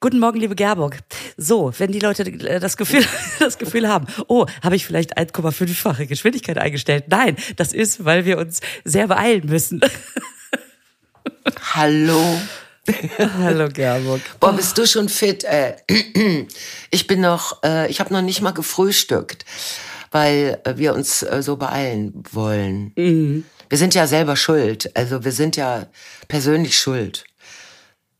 Guten Morgen, liebe Gerburg. So, wenn die Leute äh, das Gefühl, das Gefühl haben, oh, habe ich vielleicht 1,5-fache Geschwindigkeit eingestellt? Nein, das ist, weil wir uns sehr beeilen müssen. Hallo. Hallo Gerburg. Boah, bist du schon fit? Äh, ich bin noch, äh, ich habe noch nicht mal gefrühstückt, weil wir uns so beeilen wollen. Mhm. Wir sind ja selber schuld. Also wir sind ja persönlich schuld.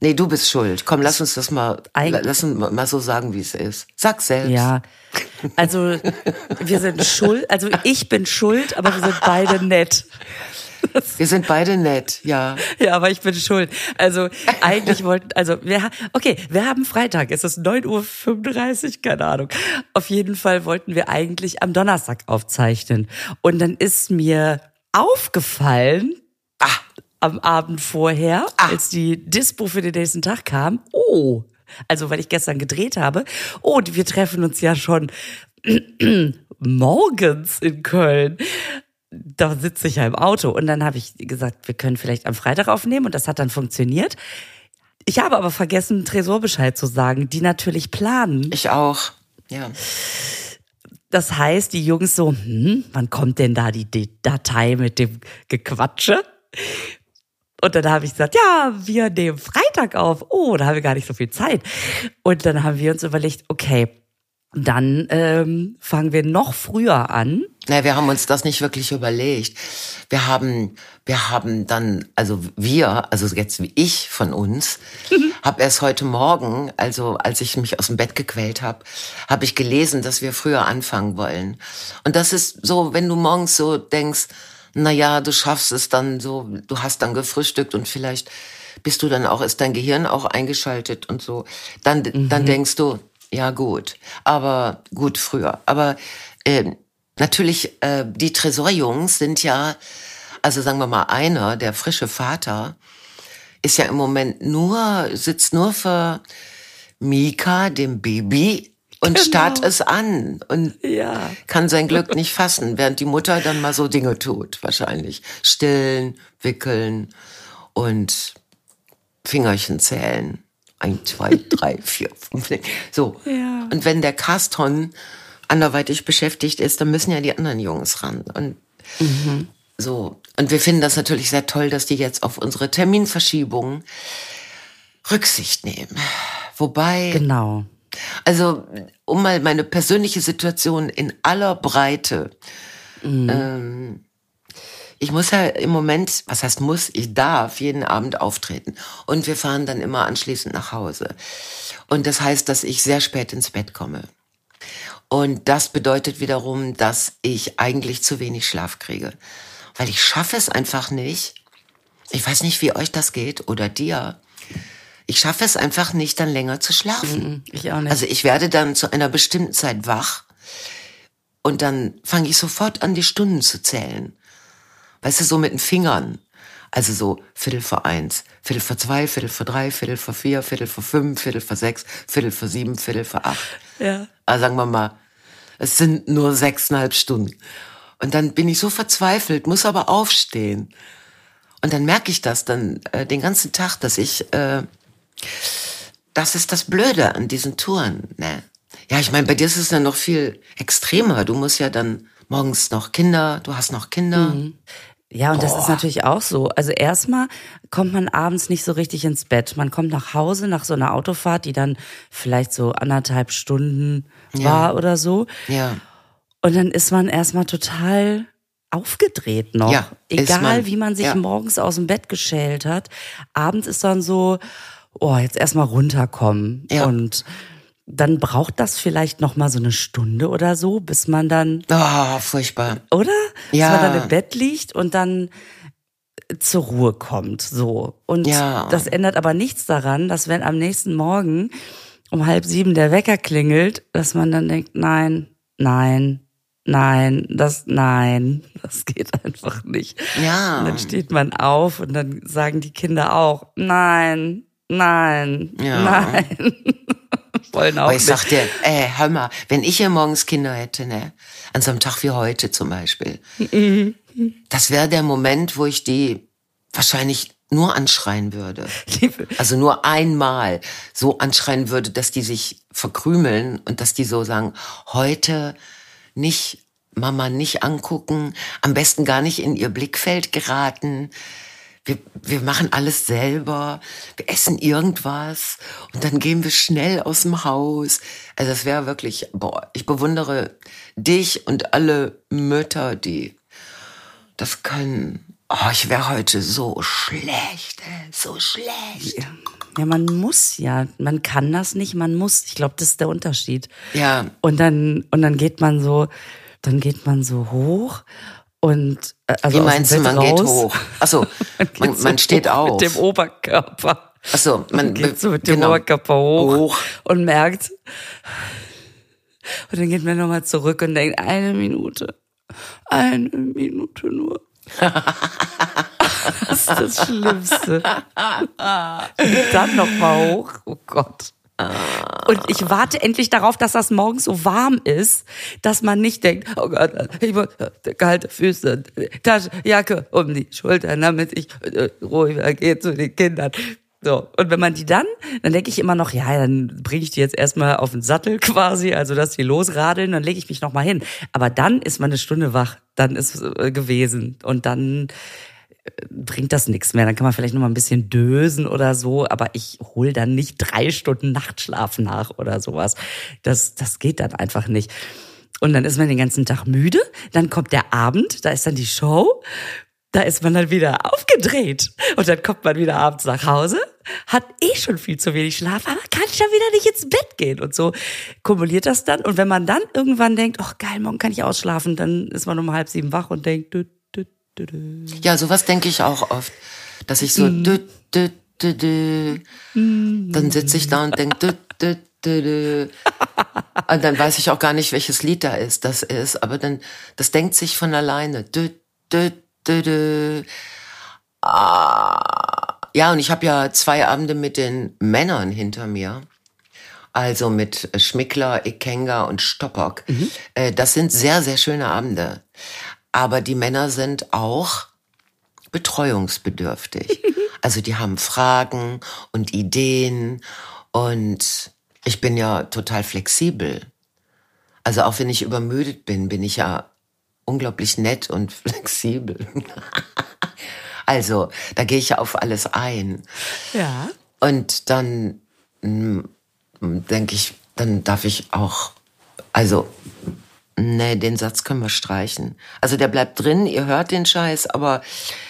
Nee, du bist schuld. Komm, lass uns das mal, Eig lass uns mal so sagen, wie es ist. Sag selbst. Ja. Also, wir sind schuld, also ich bin schuld, aber wir sind beide nett. Wir sind beide nett, ja. Ja, aber ich bin schuld. Also eigentlich wollten, also wir, okay, wir haben Freitag, es ist 9.35 Uhr, keine Ahnung. Auf jeden Fall wollten wir eigentlich am Donnerstag aufzeichnen. Und dann ist mir aufgefallen, ah am Abend vorher, ah. als die Dispo für den nächsten Tag kam. Oh, also weil ich gestern gedreht habe. Oh, wir treffen uns ja schon morgens in Köln. Da sitze ich ja im Auto. Und dann habe ich gesagt, wir können vielleicht am Freitag aufnehmen. Und das hat dann funktioniert. Ich habe aber vergessen, Tresorbescheid zu sagen, die natürlich planen. Ich auch, ja. Das heißt, die Jungs so, hm, wann kommt denn da die, die Datei mit dem Gequatsche? Und dann habe ich gesagt, ja, wir nehmen Freitag auf. Oh, da haben wir gar nicht so viel Zeit. Und dann haben wir uns überlegt, okay, dann ähm, fangen wir noch früher an. Na, wir haben uns das nicht wirklich überlegt. Wir haben, wir haben dann, also wir, also jetzt wie ich von uns, habe erst heute Morgen, also als ich mich aus dem Bett gequält habe, habe ich gelesen, dass wir früher anfangen wollen. Und das ist so, wenn du morgens so denkst, na ja, du schaffst es dann so, du hast dann gefrühstückt und vielleicht bist du dann auch, ist dein Gehirn auch eingeschaltet und so. Dann, mhm. dann denkst du, ja gut, aber gut früher. Aber äh, natürlich, äh, die Tresorjungs sind ja, also sagen wir mal einer, der frische Vater, ist ja im Moment nur, sitzt nur für Mika, dem Baby, und genau. starrt es an und ja. kann sein Glück nicht fassen, während die Mutter dann mal so Dinge tut, wahrscheinlich. Stillen, wickeln und Fingerchen zählen. Ein, zwei, drei, vier, fünf. So. Ja. Und wenn der Caston anderweitig beschäftigt ist, dann müssen ja die anderen Jungs ran. Und mhm. so. Und wir finden das natürlich sehr toll, dass die jetzt auf unsere Terminverschiebung Rücksicht nehmen. Wobei. Genau. Also, um mal meine persönliche Situation in aller Breite. Mhm. Ähm, ich muss ja im Moment, was heißt muss, ich darf jeden Abend auftreten. Und wir fahren dann immer anschließend nach Hause. Und das heißt, dass ich sehr spät ins Bett komme. Und das bedeutet wiederum, dass ich eigentlich zu wenig Schlaf kriege. Weil ich schaffe es einfach nicht. Ich weiß nicht, wie euch das geht oder dir ich schaffe es einfach nicht, dann länger zu schlafen. Ich auch nicht. Also ich werde dann zu einer bestimmten Zeit wach und dann fange ich sofort an, die Stunden zu zählen. Weißt du, so mit den Fingern. Also so Viertel vor eins, Viertel vor zwei, Viertel vor drei, Viertel vor vier, Viertel vor fünf, Viertel vor sechs, Viertel vor sieben, Viertel vor acht. Ja. Also sagen wir mal, es sind nur sechseinhalb Stunden. Und dann bin ich so verzweifelt, muss aber aufstehen. Und dann merke ich das dann äh, den ganzen Tag, dass ich äh, das ist das Blöde an diesen Touren. Ne? Ja, ich meine, bei dir ist es ja noch viel extremer. Du musst ja dann morgens noch Kinder, du hast noch Kinder. Mhm. Ja, und Boah. das ist natürlich auch so. Also erstmal kommt man abends nicht so richtig ins Bett. Man kommt nach Hause nach so einer Autofahrt, die dann vielleicht so anderthalb Stunden ja. war oder so. Ja. Und dann ist man erstmal total aufgedreht noch. Ja, Egal, man, wie man sich ja. morgens aus dem Bett geschält hat. Abends ist dann so, oh, jetzt erstmal runterkommen. Ja. Und dann braucht das vielleicht noch mal so eine Stunde oder so, bis man dann. Oh, furchtbar. Oder? Ja. Bis man dann im Bett liegt und dann zur Ruhe kommt, so. Und ja. das ändert aber nichts daran, dass wenn am nächsten Morgen um halb sieben der Wecker klingelt, dass man dann denkt, nein, nein, nein, das, nein, das geht einfach nicht. Ja. Und dann steht man auf und dann sagen die Kinder auch, nein, Nein, ja. nein. Wollen auch Aber ich nicht. sag dir, ey, hör mal, wenn ich hier morgens Kinder hätte, ne, an so einem Tag wie heute zum Beispiel, mhm. das wäre der Moment, wo ich die wahrscheinlich nur anschreien würde, also nur einmal so anschreien würde, dass die sich verkrümeln und dass die so sagen, heute nicht Mama nicht angucken, am besten gar nicht in ihr Blickfeld geraten. Wir, wir machen alles selber, wir essen irgendwas und dann gehen wir schnell aus dem Haus. Also das wäre wirklich, boah, ich bewundere dich und alle Mütter, die das können. Oh, ich wäre heute so schlecht, so schlecht. Ja. ja, man muss ja, man kann das nicht, man muss. Ich glaube, das ist der Unterschied. Ja. Und dann und dann geht man so, dann geht man so hoch und äh, also Wie meinst du, man raus. geht hoch? Achso, man, man, so man steht auf. Mit dem Oberkörper. Achso, man geht so mit dem genau. Oberkörper hoch, Hoch. und merkt. Und dann geht man nochmal zurück und denkt, eine Minute. Eine Minute nur. das ist das Schlimmste. Und dann nochmal hoch. Oh Gott. Und ich warte endlich darauf, dass das morgens so warm ist, dass man nicht denkt, oh Gott, ich muss kalte Füße, Tasche, Jacke um die Schultern, damit ich äh, ruhiger gehe zu den Kindern. So, und wenn man die dann, dann denke ich immer noch, ja, dann bringe ich die jetzt erstmal auf den Sattel quasi, also dass die losradeln, dann lege ich mich nochmal hin. Aber dann ist man eine Stunde wach, dann ist äh, gewesen und dann bringt das nichts mehr. Dann kann man vielleicht noch mal ein bisschen dösen oder so, aber ich hol dann nicht drei Stunden Nachtschlaf nach oder sowas. Das, das geht dann einfach nicht. Und dann ist man den ganzen Tag müde, dann kommt der Abend, da ist dann die Show, da ist man dann wieder aufgedreht und dann kommt man wieder abends nach Hause, hat eh schon viel zu wenig Schlaf, aber kann schon wieder nicht ins Bett gehen und so kumuliert das dann. Und wenn man dann irgendwann denkt, ach geil, morgen kann ich ausschlafen, dann ist man um halb sieben wach und denkt. Ja, sowas denke ich auch oft, dass ich so dü, dü, dü, dü. dann sitze ich da und denke dü, dü, dü, dü. und dann weiß ich auch gar nicht, welches Lied da ist, das ist, aber dann das denkt sich von alleine. Dü, dü, dü, dü. Ah. Ja, und ich habe ja zwei Abende mit den Männern hinter mir. Also mit Schmickler, Ikenga und Stoppock. Äh, Das sind sehr, sehr schöne Abende. Aber die Männer sind auch betreuungsbedürftig. Also die haben Fragen und Ideen und ich bin ja total flexibel. Also auch wenn ich übermüdet bin, bin ich ja unglaublich nett und flexibel. Also da gehe ich ja auf alles ein. Ja. Und dann denke ich, dann darf ich auch, also, nee, den Satz können wir streichen. Also der bleibt drin, ihr hört den Scheiß, aber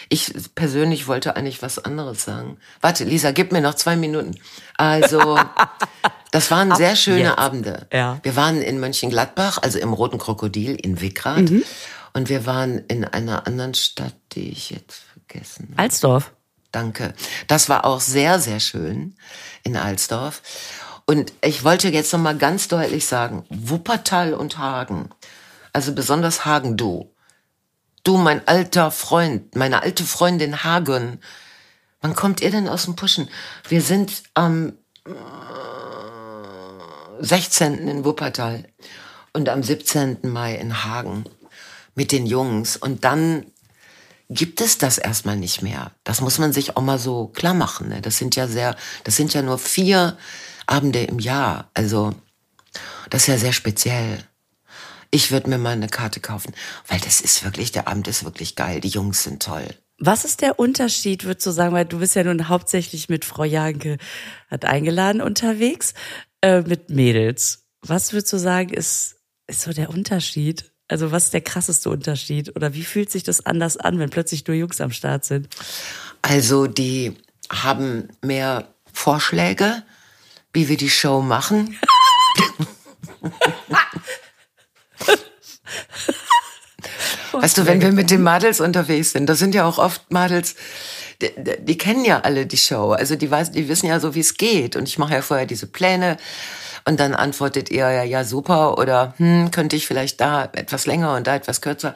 ich persönlich wollte eigentlich was anderes sagen. Warte, Lisa, gib mir noch zwei Minuten. Also, das waren sehr schöne jetzt. Abende. Ja. Wir waren in Mönchengladbach, also im Roten Krokodil in Wickrad. Und wir waren in einer anderen Stadt, die ich jetzt vergessen habe. Alsdorf. Danke. Das war auch sehr, sehr schön in Alsdorf. Und ich wollte jetzt noch mal ganz deutlich sagen, Wuppertal und Hagen, also besonders Hagen, du, du, mein alter Freund, meine alte Freundin Hagen, wann kommt ihr denn aus dem Puschen? Wir sind am äh, 16. in Wuppertal und am 17. Mai in Hagen mit den Jungs. Und dann gibt es das erstmal nicht mehr. Das muss man sich auch mal so klar machen. Ne? Das sind ja sehr, das sind ja nur vier Abende im Jahr. Also das ist ja sehr speziell. Ich würde mir mal eine Karte kaufen, weil das ist wirklich, der Abend ist wirklich geil. Die Jungs sind toll. Was ist der Unterschied, würdest du sagen, weil du bist ja nun hauptsächlich mit Frau Janke hat eingeladen unterwegs, äh, mit Mädels. Was würdest du sagen, ist, ist so der Unterschied? Also was ist der krasseste Unterschied? Oder wie fühlt sich das anders an, wenn plötzlich nur Jungs am Start sind? Also die haben mehr Vorschläge, wie wir die Show machen. Weißt du, wenn wir mit den Madels unterwegs sind, das sind ja auch oft Madels, die, die, kennen ja alle die Show. Also die, weiß, die wissen ja so, wie es geht. Und ich mache ja vorher diese Pläne. Und dann antwortet ihr ja, ja, super. Oder hm, könnte ich vielleicht da etwas länger und da etwas kürzer.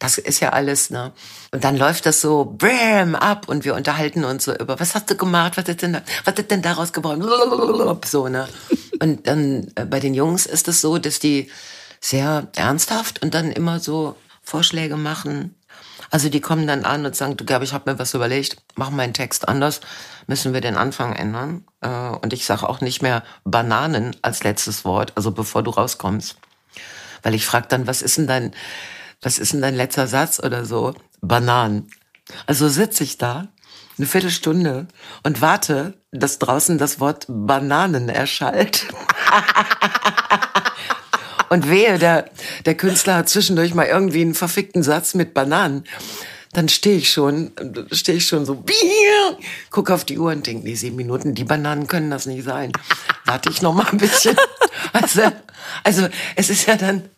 Das ist ja alles, ne? Und dann läuft das so bam, ab und wir unterhalten uns so über, was hast du gemacht? Was ist denn, da, was ist denn daraus geworden? So, ne? Und dann äh, bei den Jungs ist es so, dass die sehr ernsthaft und dann immer so Vorschläge machen. Also die kommen dann an und sagen, du Gabi, ich habe mir was überlegt, mach meinen Text anders, müssen wir den Anfang ändern. Äh, und ich sage auch nicht mehr Bananen als letztes Wort, also bevor du rauskommst. Weil ich frage dann, was ist denn dein, was ist denn dein letzter Satz oder so? Bananen. Also sitze ich da eine Viertelstunde und warte, dass draußen das Wort Bananen erschallt. Und wehe, der, der Künstler hat zwischendurch mal irgendwie einen verfickten Satz mit Bananen. Dann stehe ich schon, stehe ich schon so, guck auf die Uhr und denke, nee, sieben Minuten, die Bananen können das nicht sein. Warte ich noch mal ein bisschen. Also, also es ist ja dann.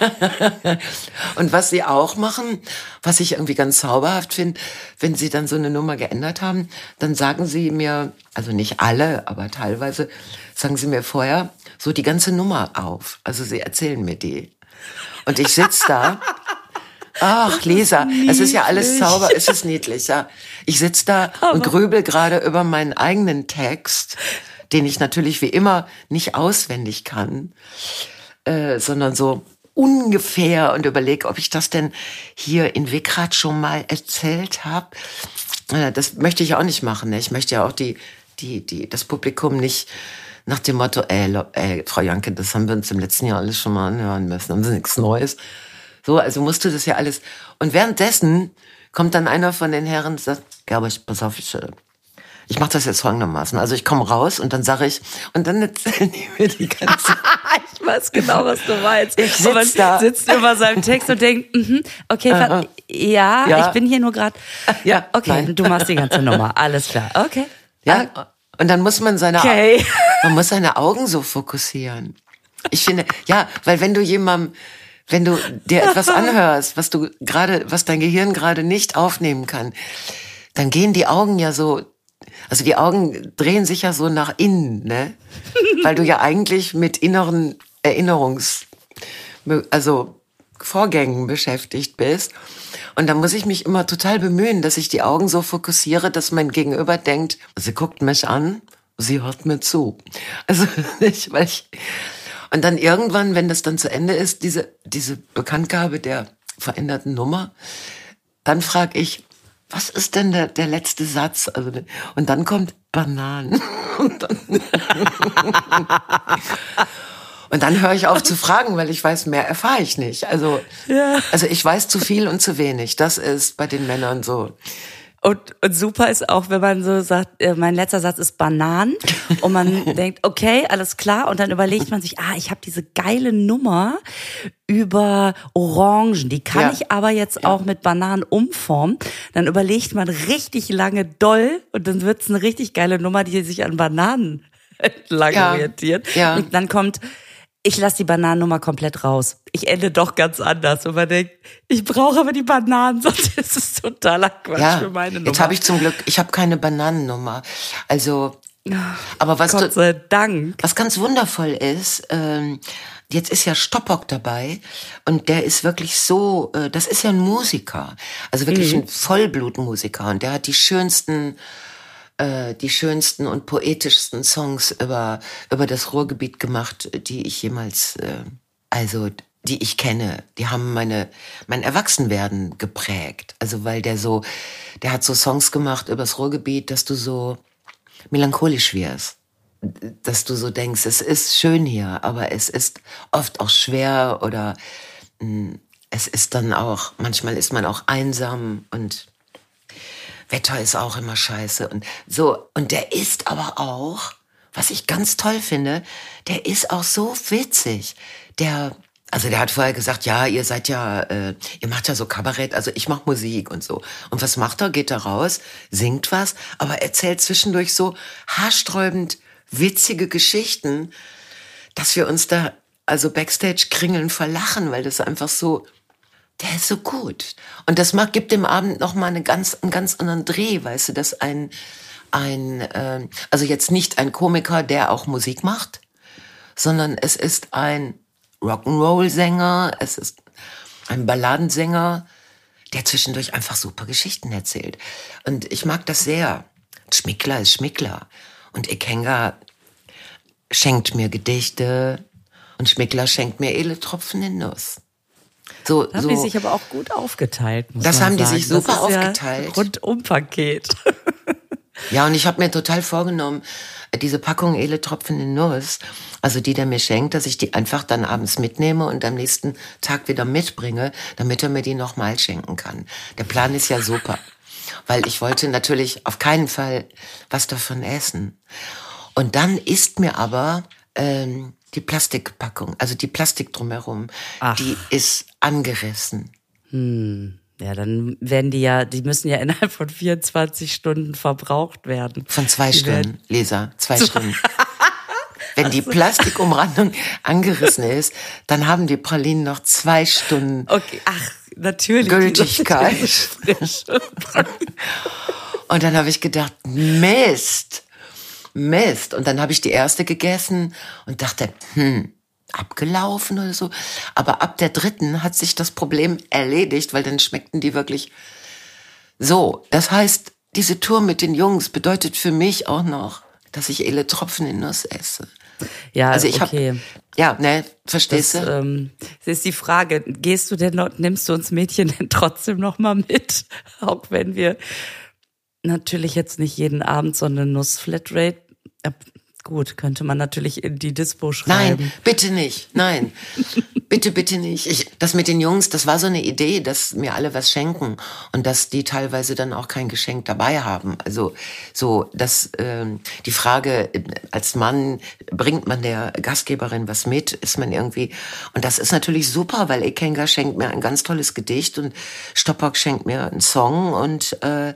und was sie auch machen, was ich irgendwie ganz zauberhaft finde, wenn sie dann so eine Nummer geändert haben, dann sagen sie mir, also nicht alle, aber teilweise, sagen sie mir vorher, so die ganze Nummer auf. Also sie erzählen mir die. Und ich sitz da. Ach, Lisa, es ist ja alles Zauber, es ist niedlich, ja. Ich sitz da Aber und grübel gerade über meinen eigenen Text, den ich natürlich wie immer nicht auswendig kann, äh, sondern so ungefähr und überlege, ob ich das denn hier in Wickrad schon mal erzählt habe. Äh, das möchte ich auch nicht machen. Ne? Ich möchte ja auch die, die, die, das Publikum nicht nach dem Motto, ey, ey, Frau Janke, das haben wir uns im letzten Jahr alles schon mal anhören müssen, haben Sie nichts Neues. So, also musste das ja alles. Und währenddessen kommt dann einer von den Herren und sagt, Gerbert, pass auf, ich, äh, ich mache das jetzt folgendermaßen. Also ich komme raus und dann sage ich, und dann erzählen die mir die ganze Ich weiß genau, was du meinst. Ich sitz da. sitzt über seinem Text und denkt, mhm, okay, uh ja, ja, ich bin hier nur gerade. Ja, okay, nein. du machst die ganze Nummer, alles klar, okay. Ja, und dann muss man seine, okay. man muss seine Augen so fokussieren. Ich finde, ja, weil wenn du jemandem, wenn du dir etwas anhörst, was du gerade, was dein Gehirn gerade nicht aufnehmen kann, dann gehen die Augen ja so, also die Augen drehen sich ja so nach innen, ne? Weil du ja eigentlich mit inneren Erinnerungs, also Vorgängen beschäftigt bist. Und da muss ich mich immer total bemühen, dass ich die Augen so fokussiere, dass mein Gegenüber denkt, sie guckt mich an, sie hört mir zu. Also nicht, weil ich, und dann irgendwann, wenn das dann zu Ende ist, diese, diese Bekanntgabe der veränderten Nummer, dann frage ich, was ist denn der, der letzte Satz? Also, und dann kommt Bananen. Und dann, und dann höre ich auf zu fragen, weil ich weiß, mehr erfahre ich nicht. Also, ja. also ich weiß zu viel und zu wenig. Das ist bei den Männern so. Und, und super ist auch, wenn man so sagt, äh, mein letzter Satz ist Bananen und man denkt, okay, alles klar und dann überlegt man sich, ah, ich habe diese geile Nummer über Orangen, die kann ja. ich aber jetzt auch mit Bananen umformen. Dann überlegt man richtig lange doll und dann wird's eine richtig geile Nummer, die sich an Bananen lang ja. orientiert. Ja. Und dann kommt ich lasse die Bananennummer komplett raus. Ich ende doch ganz anders. Und man denkt, ich brauche aber die Bananen, sonst ist es totaler Quatsch ja, für meine Nummer. Jetzt habe ich zum Glück, ich habe keine Bananennummer. Also, aber was Gott sei Dank. Was ganz wundervoll ist, ähm, jetzt ist ja Stoppock dabei und der ist wirklich so, äh, das ist ja ein Musiker, also wirklich mhm. ein Vollblutmusiker und der hat die schönsten äh, die schönsten und poetischsten Songs über, über das Ruhrgebiet gemacht, die ich jemals, äh, also die ich kenne, die haben meine mein Erwachsenwerden geprägt. Also weil der so, der hat so Songs gemacht über das Ruhrgebiet, dass du so melancholisch wirst, dass du so denkst, es ist schön hier, aber es ist oft auch schwer oder mh, hm, es ist dann auch manchmal ist man auch einsam und Wetter ist auch immer scheiße und so. Und der ist aber auch, was ich ganz toll finde, der ist auch so witzig. Der, also der hat vorher gesagt, ja, ihr seid ja, äh, ihr macht ja so Kabarett, also ich mach Musik und so. Und was macht er? Geht er raus, singt was, aber erzählt zwischendurch so haarsträubend witzige Geschichten, dass wir uns da also Backstage kringeln verlachen, weil das einfach so der ist so gut. Und das macht, gibt dem Abend noch mal eine ganz, einen ganz anderen Dreh, weißt du, dass ein, ein, äh, also jetzt nicht ein Komiker, der auch Musik macht, sondern es ist ein Rock'n'Roll-Sänger, es ist ein Balladensänger, der zwischendurch einfach super Geschichten erzählt. Und ich mag das sehr. Schmickler ist Schmickler. Und Ikenga schenkt mir Gedichte und Schmickler schenkt mir edle Tropfen in Nuss. So, Da haben so. die sich aber auch gut aufgeteilt. Das haben die sagen. sich super das ist aufgeteilt. Ja Rundum-Paket. Ja, und ich habe mir total vorgenommen, diese Packung Ele Tropfen in Nuss, also die der mir schenkt, dass ich die einfach dann abends mitnehme und am nächsten Tag wieder mitbringe, damit er mir die nochmal schenken kann. Der Plan ist ja super, weil ich wollte natürlich auf keinen Fall was davon essen. Und dann ist mir aber ähm, die Plastikpackung, also die Plastik drumherum, Ach. die ist angerissen. Ja, dann werden die ja, die müssen ja innerhalb von 24 Stunden verbraucht werden. Von zwei Die Stunden, Leser, zwei Stunden. Wenn die Plastikumrandung angerissen ist, dann haben die Pralinen noch zwei Stunden. Okay, ach, natürlich. Gültigkeit. Und dann habe ich gedacht, Mist, Mist. Und dann habe ich die erste gegessen und dachte, hm, abgelaufen oder so. Aber ab der dritten hat sich das Problem erledigt, weil dann schmeckten die wirklich so. Das heißt, diese Tour mit den Jungs bedeutet für mich auch noch, dass ich Ele Tropfen in Nuss esse. Ja, Also ich okay. habe, ja, ne, verstehst Das, du? ähm, das ist die Frage, gehst du denn noch, nimmst du uns Mädchen denn trotzdem noch mal mit? Auch wenn wir natürlich jetzt nicht jeden Abend so eine Nuss-Flatrate, gut, könnte man natürlich in die Dispo schreiben. Nein, bitte nicht. Nein. Bitte, bitte nicht. Ich, das mit den Jungs, das war so eine Idee, dass mir alle was schenken und dass die teilweise dann auch kein Geschenk dabei haben. Also so, dass ähm, die Frage, äh, als Mann bringt man der Gastgeberin was mit, ist man irgendwie und das ist natürlich super, weil Ekenga schenkt mir ein ganz tolles Gedicht und Stoppock schenkt mir einen Song und äh,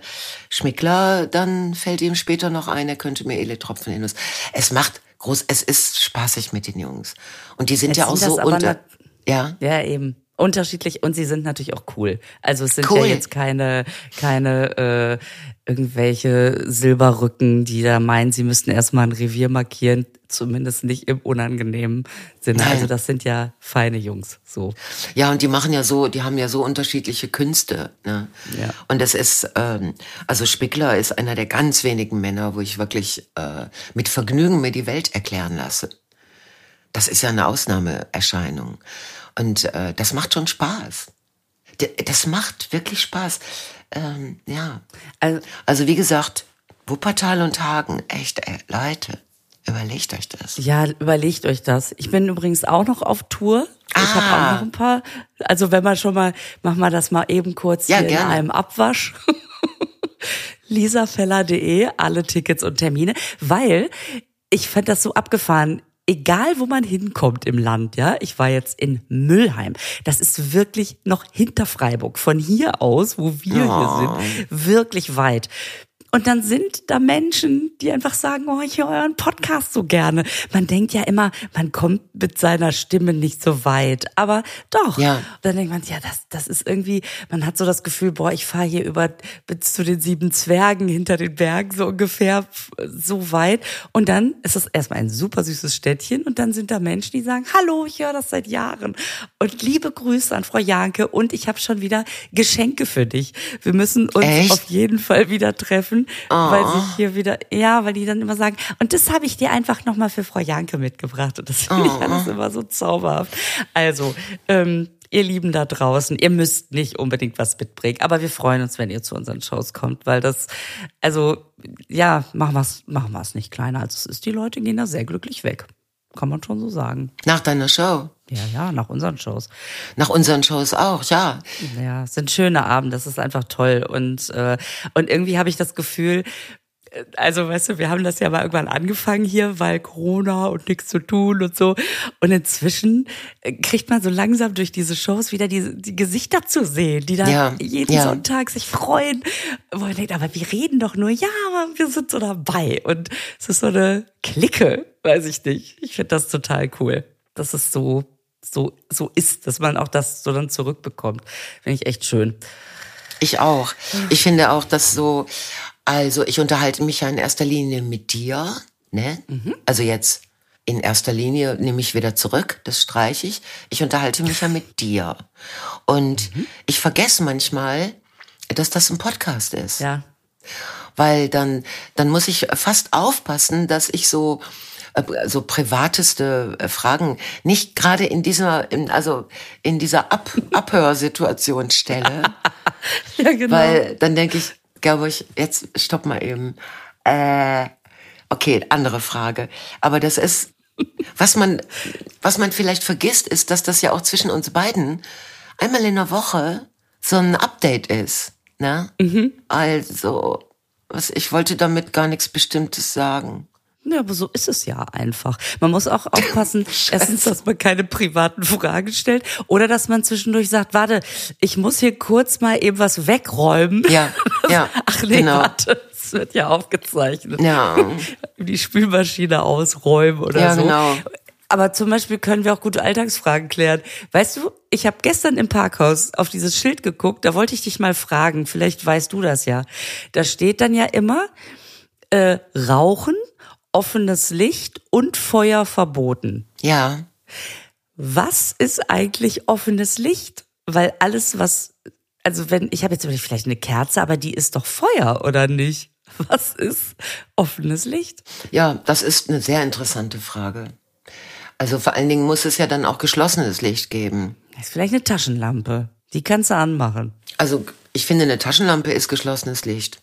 Schmickler, dann fällt ihm später noch ein, er könnte mir Ele Tropfen in. Es macht groß, es ist spaßig mit den Jungs. Und die sind Jetzt ja auch sind so unter, ja. Ja, eben. Unterschiedlich und sie sind natürlich auch cool. Also es sind Cool. ja jetzt keine, keine äh, irgendwelche Silberrücken, die da meinen, sie müssten erstmal ein Revier markieren, zumindest nicht im unangenehmen Sinne. Nein. Also das sind ja feine Jungs. So. Ja, und die machen ja so, die haben ja so unterschiedliche Künste. Ne? Ja. Und es ist, ähm, also Spickler ist einer der ganz wenigen Männer, wo ich wirklich äh, mit Vergnügen mir die Welt erklären lasse. Das ist ja eine Ausnahmeerscheinung. Und äh, das macht schon Spaß. Das macht wirklich Spaß. Ähm, ja. Also, Also wie gesagt, Wuppertal und Hagen, echt, ey, Leute, überlegt euch das. ja, überlegt euch das. Ich bin übrigens auch noch auf Tour. Ich habe Ah. auch noch ein paar. Also wenn man schon mal, machen wir das mal eben kurz Ja, hier in gerne. einem Abwasch. lisafeller.de, alle Tickets und Termine, weil ich fand das so abgefahren. Egal, wo man hinkommt im Land, ja. Ich war jetzt in Müllheim. Das ist wirklich noch hinter Freiburg. Von hier aus, wo wir Oh. hier sind, wirklich weit. Und dann sind da Menschen, die einfach sagen, oh, ich höre euren Podcast so gerne. Man denkt ja immer, man kommt mit seiner Stimme nicht so weit. Aber doch. Ja. Dann denkt man, ja, das, das ist irgendwie, man hat so das Gefühl, boah, ich fahre hier über bis zu den sieben Zwergen hinter den Bergen so ungefähr so weit. Und dann ist es erstmal ein super süßes Städtchen und dann sind da Menschen, die sagen, hallo, ich höre das seit Jahren. Und liebe Grüße an Frau Janke und ich habe schon wieder Geschenke für dich. Wir müssen uns Echt? auf jeden Fall wieder treffen, Oh. weil sich hier wieder, ja, weil die dann immer sagen, und das habe ich dir einfach nochmal für Frau Janke mitgebracht. Und das finde Oh. ich alles immer so zauberhaft. Also, ähm, ihr Lieben da draußen, ihr müsst nicht unbedingt was mitbringen, aber wir freuen uns, wenn ihr zu unseren Shows kommt, weil das, also, ja, machen wir es machen wir's nicht kleiner als es ist. Die Leute gehen da sehr glücklich weg. Kann man schon so sagen. Nach deiner Show. Ja, ja, nach unseren Shows. Nach unseren Shows auch, ja. Ja, es sind schöne Abende, das ist einfach toll. Und, äh, und irgendwie habe ich das Gefühl, äh, also weißt du, wir haben das ja mal irgendwann angefangen hier, weil Corona und nichts zu tun und so. Und inzwischen äh, kriegt man so langsam durch diese Shows wieder die, die Gesichter zu sehen, die dann Ja, jeden ja. Sonntag sich freuen. Wo man denkt, aber wir reden doch nur, ja, wir sind so dabei. Und es ist so eine Clique, weiß ich nicht. Ich finde das total cool. Das ist so, so, so ist, dass man auch das so dann zurückbekommt. Finde ich echt schön. Ich auch. Ich finde auch, dass so, also ich unterhalte mich ja in erster Linie mit dir, ne? Also jetzt in erster Linie nehme ich wieder zurück, das streiche ich. Ich unterhalte mich ja mit dir. Und ich vergesse manchmal, dass das ein Podcast ist. Ja. Weil dann, dann muss ich fast aufpassen, dass ich so so privateste äh, Fragen nicht gerade in dieser, in, also in dieser Ab Abhörsituation stelle. ja, genau. Weil dann denke ich, glaube ich, jetzt stopp mal eben. Äh, okay, andere Frage. Aber das ist, was man, was man vielleicht vergisst, ist, dass das ja auch zwischen uns beiden einmal in der Woche so ein Update ist. Ne? Mhm. Also, was, ich wollte damit gar nichts Bestimmtes sagen. Ja, aber so ist es ja einfach. Man muss auch aufpassen, erstens, dass man keine privaten Fragen stellt oder dass man zwischendurch sagt, warte, ich muss hier kurz mal eben was wegräumen. Ja, ja. Ach nee, genau. warte, es wird ja aufgezeichnet. Ja. Die Spülmaschine ausräumen oder ja, so. Genau. Aber zum Beispiel können wir auch gute Alltagsfragen klären. Weißt du, ich habe gestern im Parkhaus auf dieses Schild geguckt, da wollte ich dich mal fragen, vielleicht weißt du das ja. Da steht dann ja immer, äh, Rauchen, offenes Licht und Feuer verboten. Ja. Was ist eigentlich offenes Licht? Weil alles, was, also wenn, ich habe jetzt vielleicht eine Kerze, aber die ist doch Feuer, oder nicht? Was ist offenes Licht? Ja, das ist eine sehr interessante Frage. Also vor allen Dingen muss es ja dann auch geschlossenes Licht geben. Das ist vielleicht eine Taschenlampe. Die kannst du anmachen. Also ich finde, eine Taschenlampe ist geschlossenes Licht.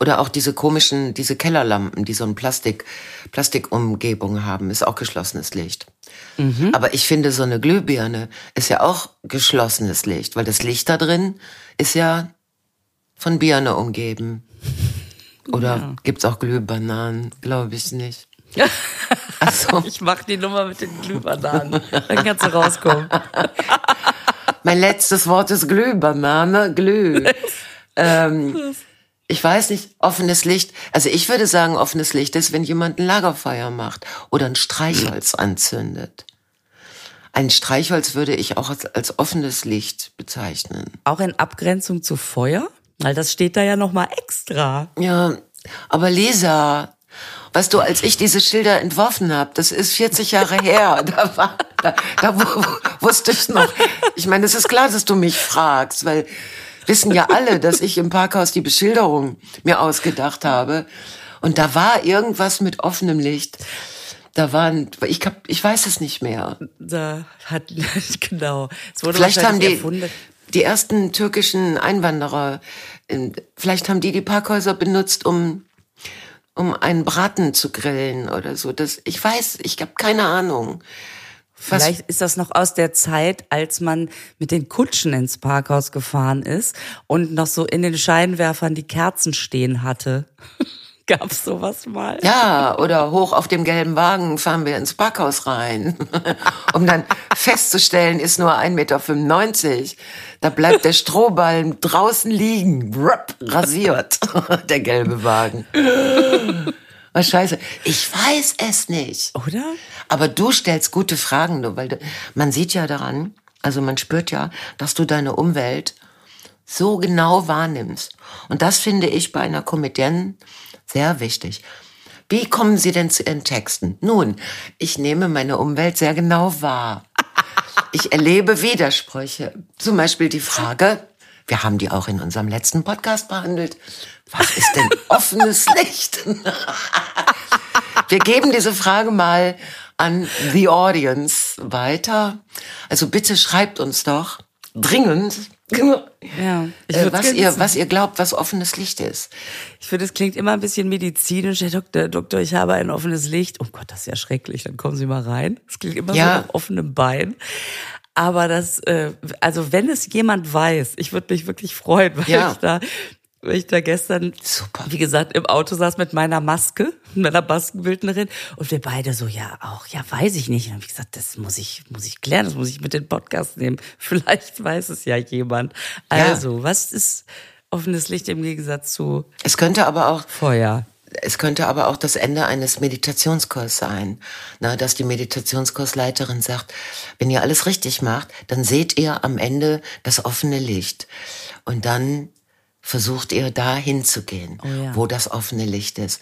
Oder auch diese komischen, diese Kellerlampen, die so ein Plastik, Plastikumgebung haben, ist auch geschlossenes Licht. Mhm. Aber ich finde, so eine Glühbirne ist ja auch geschlossenes Licht, weil das Licht da drin ist ja von Birne umgeben. Oder ja. gibt's auch Glühbananen? Glaube ich nicht. Also. Ich mach die Nummer mit den Glühbananen. Dann kannst du rauskommen. mein letztes Wort ist Glühbanane, Glüh. ähm, ich weiß nicht, offenes Licht. Also ich würde sagen, offenes Licht ist, wenn jemand ein Lagerfeuer macht oder ein Streichholz anzündet. Ein Streichholz würde ich auch als, als offenes Licht bezeichnen. Auch in Abgrenzung zu Feuer? Weil das steht da ja nochmal extra. Ja, aber Lisa, Weißt du, als ich diese Schilder entworfen habe, das ist 40 Jahre her, da, war, da, da wusste ich noch. Ich meine, es ist klar, dass du mich fragst, weil wissen ja alle, dass ich im Parkhaus die Beschilderung mir ausgedacht habe. Und da war irgendwas mit offenem Licht. Da waren, ich, hab, ich weiß es nicht mehr. Da hat, genau. vielleicht haben die, erfunden. die ersten türkischen Einwanderer, vielleicht haben die die Parkhäuser benutzt, um um einen Braten zu grillen oder so. Das, ich weiß, ich habe keine Ahnung. Was? Vielleicht ist das noch aus der Zeit, als man mit den Kutschen ins Parkhaus gefahren ist und noch so in den Scheinwerfern die Kerzen stehen hatte. Gab's sowas mal? Ja, oder hoch auf dem gelben Wagen fahren wir ins Parkhaus rein, um dann festzustellen, ist nur 1,95 Meter. Da bleibt der Strohballen draußen liegen, rasiert, der gelbe Wagen. Was scheiße. Ich weiß es nicht. Oder? Aber du stellst gute Fragen, du, weil du, man sieht ja daran, also man spürt ja, dass du deine Umwelt so genau wahrnimmst. Und das finde ich bei einer Comedienne sehr wichtig. Wie kommen Sie denn zu Ihren Texten? Nun, ich nehme meine Umwelt sehr genau wahr. Ich erlebe Widersprüche. Zum Beispiel die Frage, wir haben die auch in unserem letzten Podcast behandelt, was ist denn offenes Licht? wir geben diese Frage mal an the audience weiter. Also bitte schreibt uns doch dringend, ja, äh, was ihr, was ihr glaubt, was offenes Licht ist. Ich finde, es klingt immer ein bisschen medizinisch. Herr Doktor, Doktor, ich habe ein offenes Licht. Oh Gott, das ist ja schrecklich. Dann kommen Sie mal rein. Es klingt immer ja. so nach offenem Bein. Aber das, äh, also wenn es jemand weiß, ich würde mich wirklich freuen, weil ja. ich da weil ich da gestern, Super. wie gesagt, im Auto saß mit meiner Maske, meiner Maskenbildnerin und wir beide so, ja, auch, ja, weiß ich nicht. Und dann habe ich gesagt, das muss ich, muss ich klären, das muss ich mit den Podcast nehmen. Vielleicht weiß es ja jemand. Also, ja. was ist offenes Licht im Gegensatz zu Es könnte aber auch Feuer. Es könnte aber auch das Ende eines Meditationskurses sein, na, dass die Meditationskursleiterin sagt, wenn ihr alles richtig macht, dann seht ihr am Ende das offene Licht. Und dann versucht ihr da hinzugehen, oh ja. wo das offene Licht ist.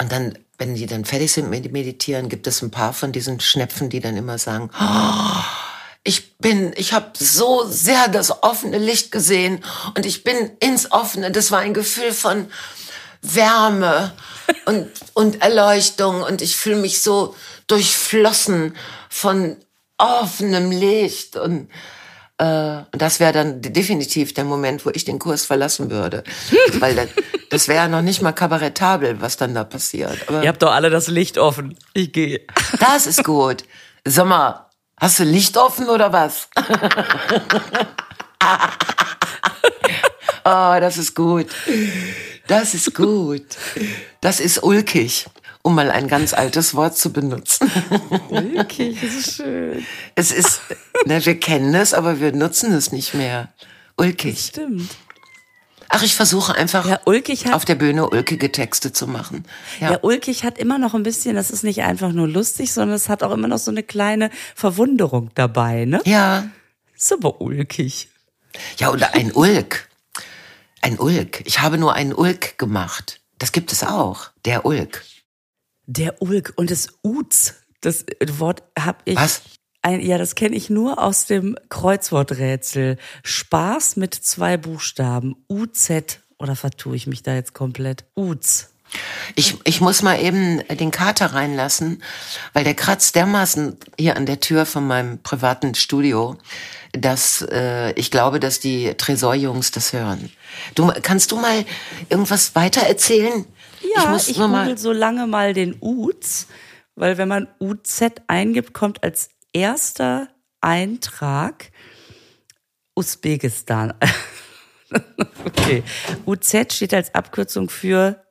Und dann, wenn die dann fertig sind mit Meditieren, gibt es ein paar von diesen Schnepfen, die dann immer sagen, oh, ich bin, ich habe so sehr das offene Licht gesehen und ich bin ins offene. Das war ein Gefühl von Wärme und, und Erleuchtung und ich fühle mich so durchflossen von offenem Licht und das wäre dann definitiv der Moment, wo ich den Kurs verlassen würde. Weil das, das wäre ja noch nicht mal kabarettabel, was dann da passiert. Aber Ihr habt doch alle das Licht offen. Ich gehe. Das ist gut. Sag mal, hast du Licht offen oder was? oh, das ist gut. Das ist gut. Das ist ulkig um mal ein ganz altes Wort zu benutzen. Ulkig, das ist schön. Es ist, ne, wir kennen es, aber wir nutzen es nicht mehr. Ulkig. Das stimmt. Ach, ich versuche einfach ja, hat, auf der Bühne ulkige Texte zu machen. Ja. ja, ulkig hat immer noch ein bisschen, das ist nicht einfach nur lustig, sondern es hat auch immer noch so eine kleine Verwunderung dabei, ne? Ja. Ist aber ulkig. Ja, oder ein Ulk. Ein Ulk. Ich habe nur einen Ulk gemacht. Das gibt es auch. Der Ulk. Der Ulk und das Uts, das Wort habe ich. Was? Ein, ja, das kenne ich nur aus dem Kreuzworträtsel. Spaß mit zwei Buchstaben. UZ. Oder vertue ich mich da jetzt komplett? Uts. Ich, ich muss mal eben den Kater reinlassen, weil der kratzt dermaßen hier an der Tür von meinem privaten Studio, dass äh, ich glaube, dass die Tresorjungs das hören. Du kannst du mal irgendwas weiter erzählen? Ja, ich, muss ich google so lange mal den UZ, weil wenn man UZ eingibt, kommt als erster Eintrag Usbekistan. okay. UZ steht als Abkürzung für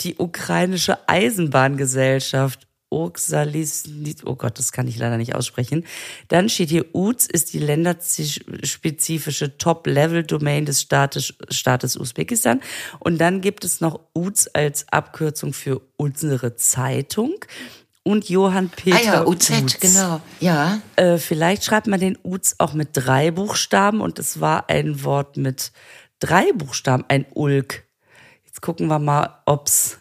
die ukrainische Eisenbahngesellschaft. Oxalis, oh Gott, das kann ich leider nicht aussprechen. Dann steht hier, UZ ist die länderspezifische Top-Level-Domain des Staates, Staates Usbekistan. Und dann gibt es noch UZ als Abkürzung für unsere Zeitung und Johann Peter. Ah ja, UZ, Uz. genau. Ja. Äh, vielleicht schreibt man den UZ auch mit drei Buchstaben und es war ein Wort mit drei Buchstaben, ein Ulk. Jetzt gucken wir mal, ob's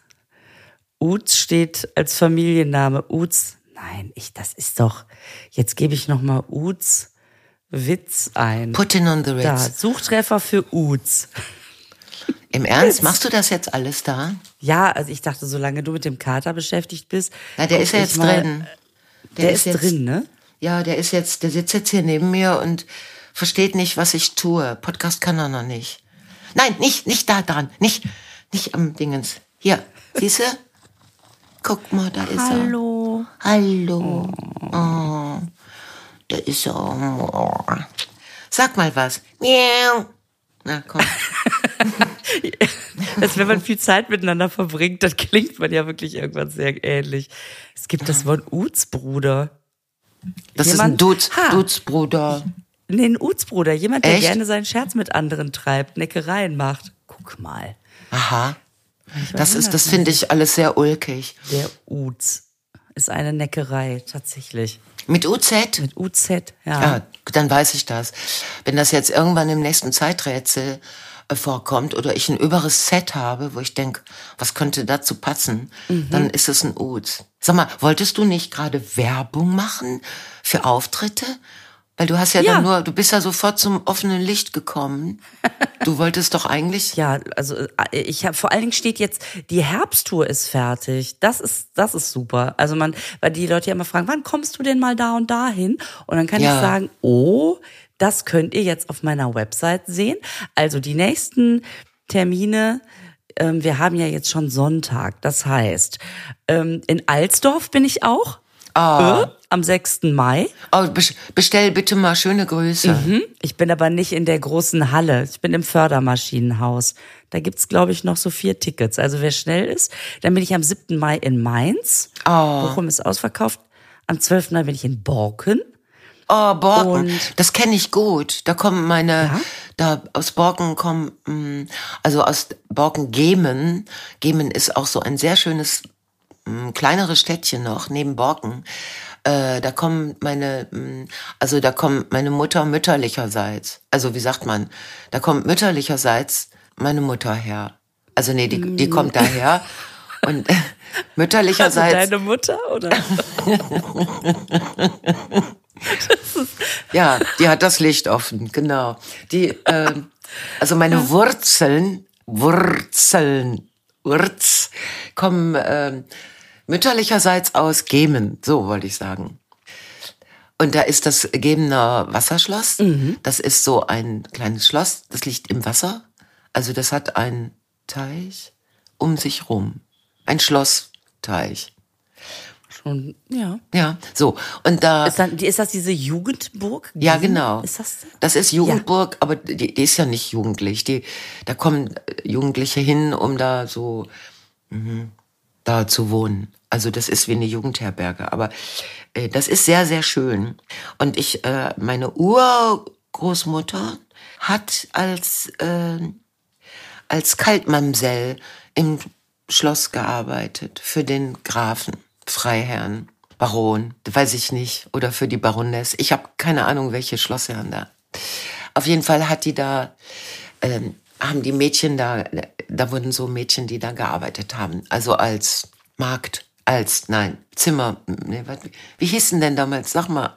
Uz steht als Familienname. Uz, nein, ich, das ist doch, jetzt gebe ich nochmal Uz Witz ein. Put on the Ritz. Da, Suchtreffer für Uz. Im Ernst, machst du das jetzt alles da? Ja, also ich dachte, solange du mit dem Kater beschäftigt bist. Na, der ist ja jetzt mal, drin. Der, der ist, ist jetzt, drin, ne? Ja, der ist jetzt, der sitzt jetzt hier neben mir und versteht nicht, was ich tue. Podcast kann er noch nicht. Nein, nicht, nicht da dran. Nicht, nicht am Dingens. Hier, siehst du? Guck mal, da ist Hallo. er. Hallo. Oh. oh. Da ist er. Oh. Sag mal was. Miau. Na, komm. also wenn man viel Zeit miteinander verbringt, dann klingt man ja wirklich irgendwann sehr ähnlich. Es gibt das Wort Uzbruder. Das Jemand, ist ein Duz, Duzbruder. Nee, ein Uzbruder. Jemand, der Echt? gerne seinen Scherz mit anderen treibt, Neckereien macht. Guck mal. Aha. Das ist, das finde ich alles sehr ulkig. Der Uz ist eine Neckerei, tatsächlich. Mit UZ? Mit UZ, ja. Ja, dann weiß ich das. Wenn das jetzt irgendwann im nächsten Zeiträtsel äh, vorkommt oder ich ein überes Set habe, wo ich denke, was könnte dazu passen, mhm. dann ist es ein Uz. Sag mal, wolltest du nicht gerade Werbung machen für Auftritte? Weil du hast ja, ja, dann nur, du bist ja sofort zum offenen Licht gekommen. Du wolltest doch eigentlich. Ja, also äh, ich habe vor allen Dingen steht jetzt, die Herbsttour ist fertig. Das ist, das ist super. Also man, weil die Leute ja immer fragen, wann kommst du denn mal da und dahin? Und dann kann ja. ich sagen, oh, das könnt ihr jetzt auf meiner Website sehen. Also die nächsten Termine ähm, wir haben ja jetzt schon Sonntag. Das heißt, ähm, in Alsdorf bin ich auch. Ah. Am 6. Mai. Oh, bestell bitte mal schöne Grüße. Mhm. Ich bin aber nicht in der großen Halle. Ich bin im Fördermaschinenhaus. Da gibt's glaube ich, noch so vier Tickets. Also wer schnell ist, dann bin ich am 7. Mai in Mainz. Oh. Bochum ist ausverkauft. Am 12. Mai bin ich in Borken. Oh, Borken. Und das kenne ich gut. Da kommen meine, ja? da aus Borken kommen, mm, also aus Borken Gemen. Gemen ist auch so ein sehr schönes ein kleineres Städtchen noch neben Borken. Äh, da kommen meine, mm, also da kommt meine Mutter mütterlicherseits. Also wie sagt man? Da kommt mütterlicherseits meine Mutter her. Also nee, die, die kommt daher. Und mütterlicherseits. Also deine Mutter oder? ja, die hat das Licht offen, genau. Die, äh, also meine Wurzeln Wurzeln, Wurz, kommen äh, mütterlicherseits aus Gemen, so wollte ich sagen. Und da ist das Gemener Wasserschloss. Mhm. Das ist so ein kleines Schloss, das liegt im Wasser. Also das hat einen Teich um sich rum. Ein Schlossteich. Schon, ja. Ja, so. Und da. Ist, dann, ist das diese Jugendburg? Ja, genau. Ist das? Das ist Jugendburg, ja. aber die, die, ist ja nicht jugendlich. Die, da kommen Jugendliche hin, um da so, mh, da zu wohnen. Also das ist wie eine Jugendherberge. Aber äh, das ist sehr, sehr schön. Und ich, äh, meine Urgroßmutter hat als, äh, als Kaltmamsell im Schloss gearbeitet für den Grafen. Freiherrn, Baron, weiß ich nicht, oder für die Baroness. Ich habe keine Ahnung, welche Schlossherren da. Auf jeden Fall hat die da, ähm, haben die Mädchen da, da wurden so Mädchen, die da gearbeitet haben. Also als Magd, als, nein, Zimmer, nee, was, wie hießen denn damals? Sag mal.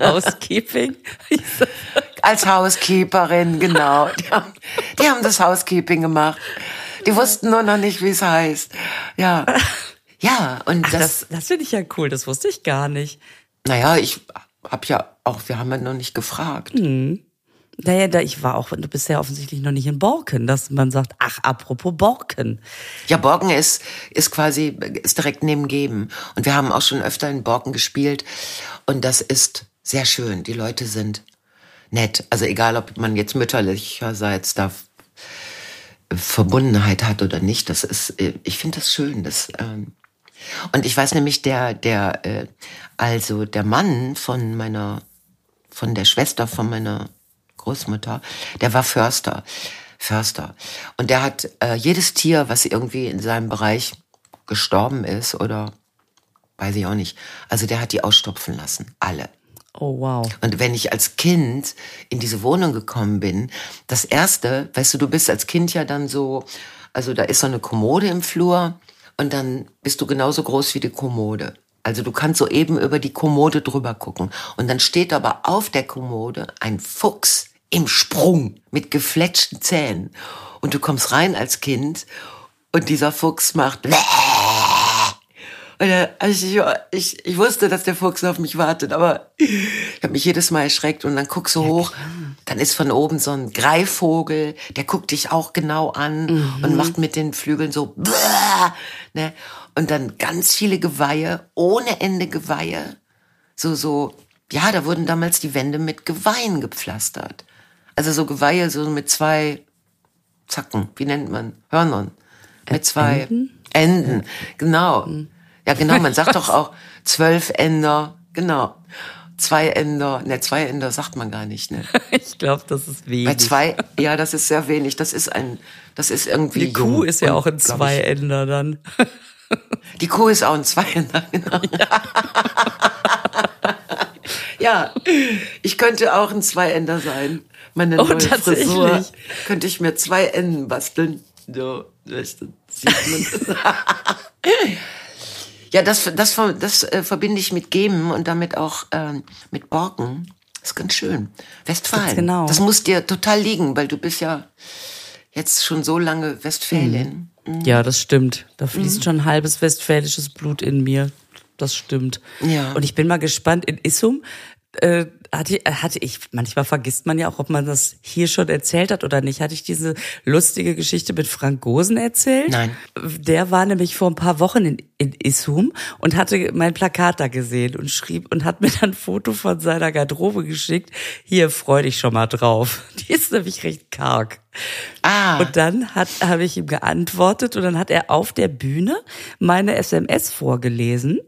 Housekeeping? als Housekeeperin, genau. Die haben, die haben das Housekeeping gemacht. Die wussten nur noch nicht, wie es heißt. Ja. Ja, und Ach, das. Das, das finde ich ja cool, das wusste ich gar nicht. Naja, ich habe ja auch, wir haben ja noch nicht gefragt. Hm. Naja, da ich war auch, du bist ja offensichtlich noch nicht in Borken, dass man sagt, ach, apropos Borken. Ja, Borken ist, ist quasi, ist direkt neben Geben. Und wir haben auch schon öfter in Borken gespielt. Und das ist sehr schön. Die Leute sind nett. Also egal, ob man jetzt mütterlicherseits da Verbundenheit hat oder nicht, das ist, ich finde das schön. Das, ähm, und ich weiß nämlich, der, der, äh, also der Mann von meiner, von der Schwester von meiner Großmutter, der war Förster. Förster. Und der hat äh, jedes Tier, was irgendwie in seinem Bereich gestorben ist oder weiß ich auch nicht. Also der hat die ausstopfen lassen. Alle. Oh, wow. Und wenn ich als Kind in diese Wohnung gekommen bin, das erste, weißt du, du bist als Kind ja dann so, also da ist so eine Kommode im Flur und dann bist du genauso groß wie die Kommode. Also du kannst so eben über die Kommode drüber gucken. Und dann steht aber auf der Kommode ein Fuchs im Sprung mit gefletschten Zähnen. Und du kommst rein als Kind und dieser Fuchs macht! Und also ich, ich, ich wusste, dass der Fuchs auf mich wartet, aber ich habe mich jedes Mal erschreckt und dann guckst du hoch, dann ist von oben so ein Greifvogel, der guckt dich auch genau an mhm. und macht mit den Flügeln so ne? und dann ganz viele Geweihe, ohne Ende Geweihe, so so ja, da wurden damals die Wände mit Geweihen gepflastert. Also so Geweihe so mit zwei Zacken, wie nennt man Hörnern mit zwei Enden, Enden. genau. Mhm. Ja, genau, man sagt doch auch zwölf Ender, genau. Zwei Ender, ne, zwei Ender sagt man gar nicht, ne? Ich glaube, das ist wenig. Bei zwei, ja, das ist sehr wenig. Das ist ein, das ist irgendwie. Die Kuh ist ja auch ein Zweiender dann. Die Kuh ist auch ein Zweiender, genau. Ja. ja, ich könnte auch ein Zweiender sein. Meine oh, neue Frisur könnte ich mir zwei Enden basteln. So, das sieht man. Ja, das, das, das äh, verbinde ich mit Geben und damit auch ähm, mit Borken. Das ist ganz schön. Westfalen. Ganz genau. Das muss dir total liegen, weil du bist ja jetzt schon so lange Westfälin. Mhm. Ja, das stimmt. Da fließt mhm. schon halbes westfälisches Blut in mir. Das stimmt. Ja. Und ich bin mal gespannt in Issum. Äh, hatte, hatte ich, manchmal vergisst man ja auch, ob man das hier schon erzählt hat oder nicht. Hatte ich diese lustige Geschichte mit Frank Gosen erzählt? Nein. Der war nämlich vor ein paar Wochen in, in Issum und hatte mein Plakat da gesehen und schrieb und hat mir dann ein Foto von seiner Garderobe geschickt. Hier, freu dich schon mal drauf. Die ist nämlich recht karg. Ah. Und dann hat, habe ich ihm geantwortet und dann hat er auf der Bühne meine SMS vorgelesen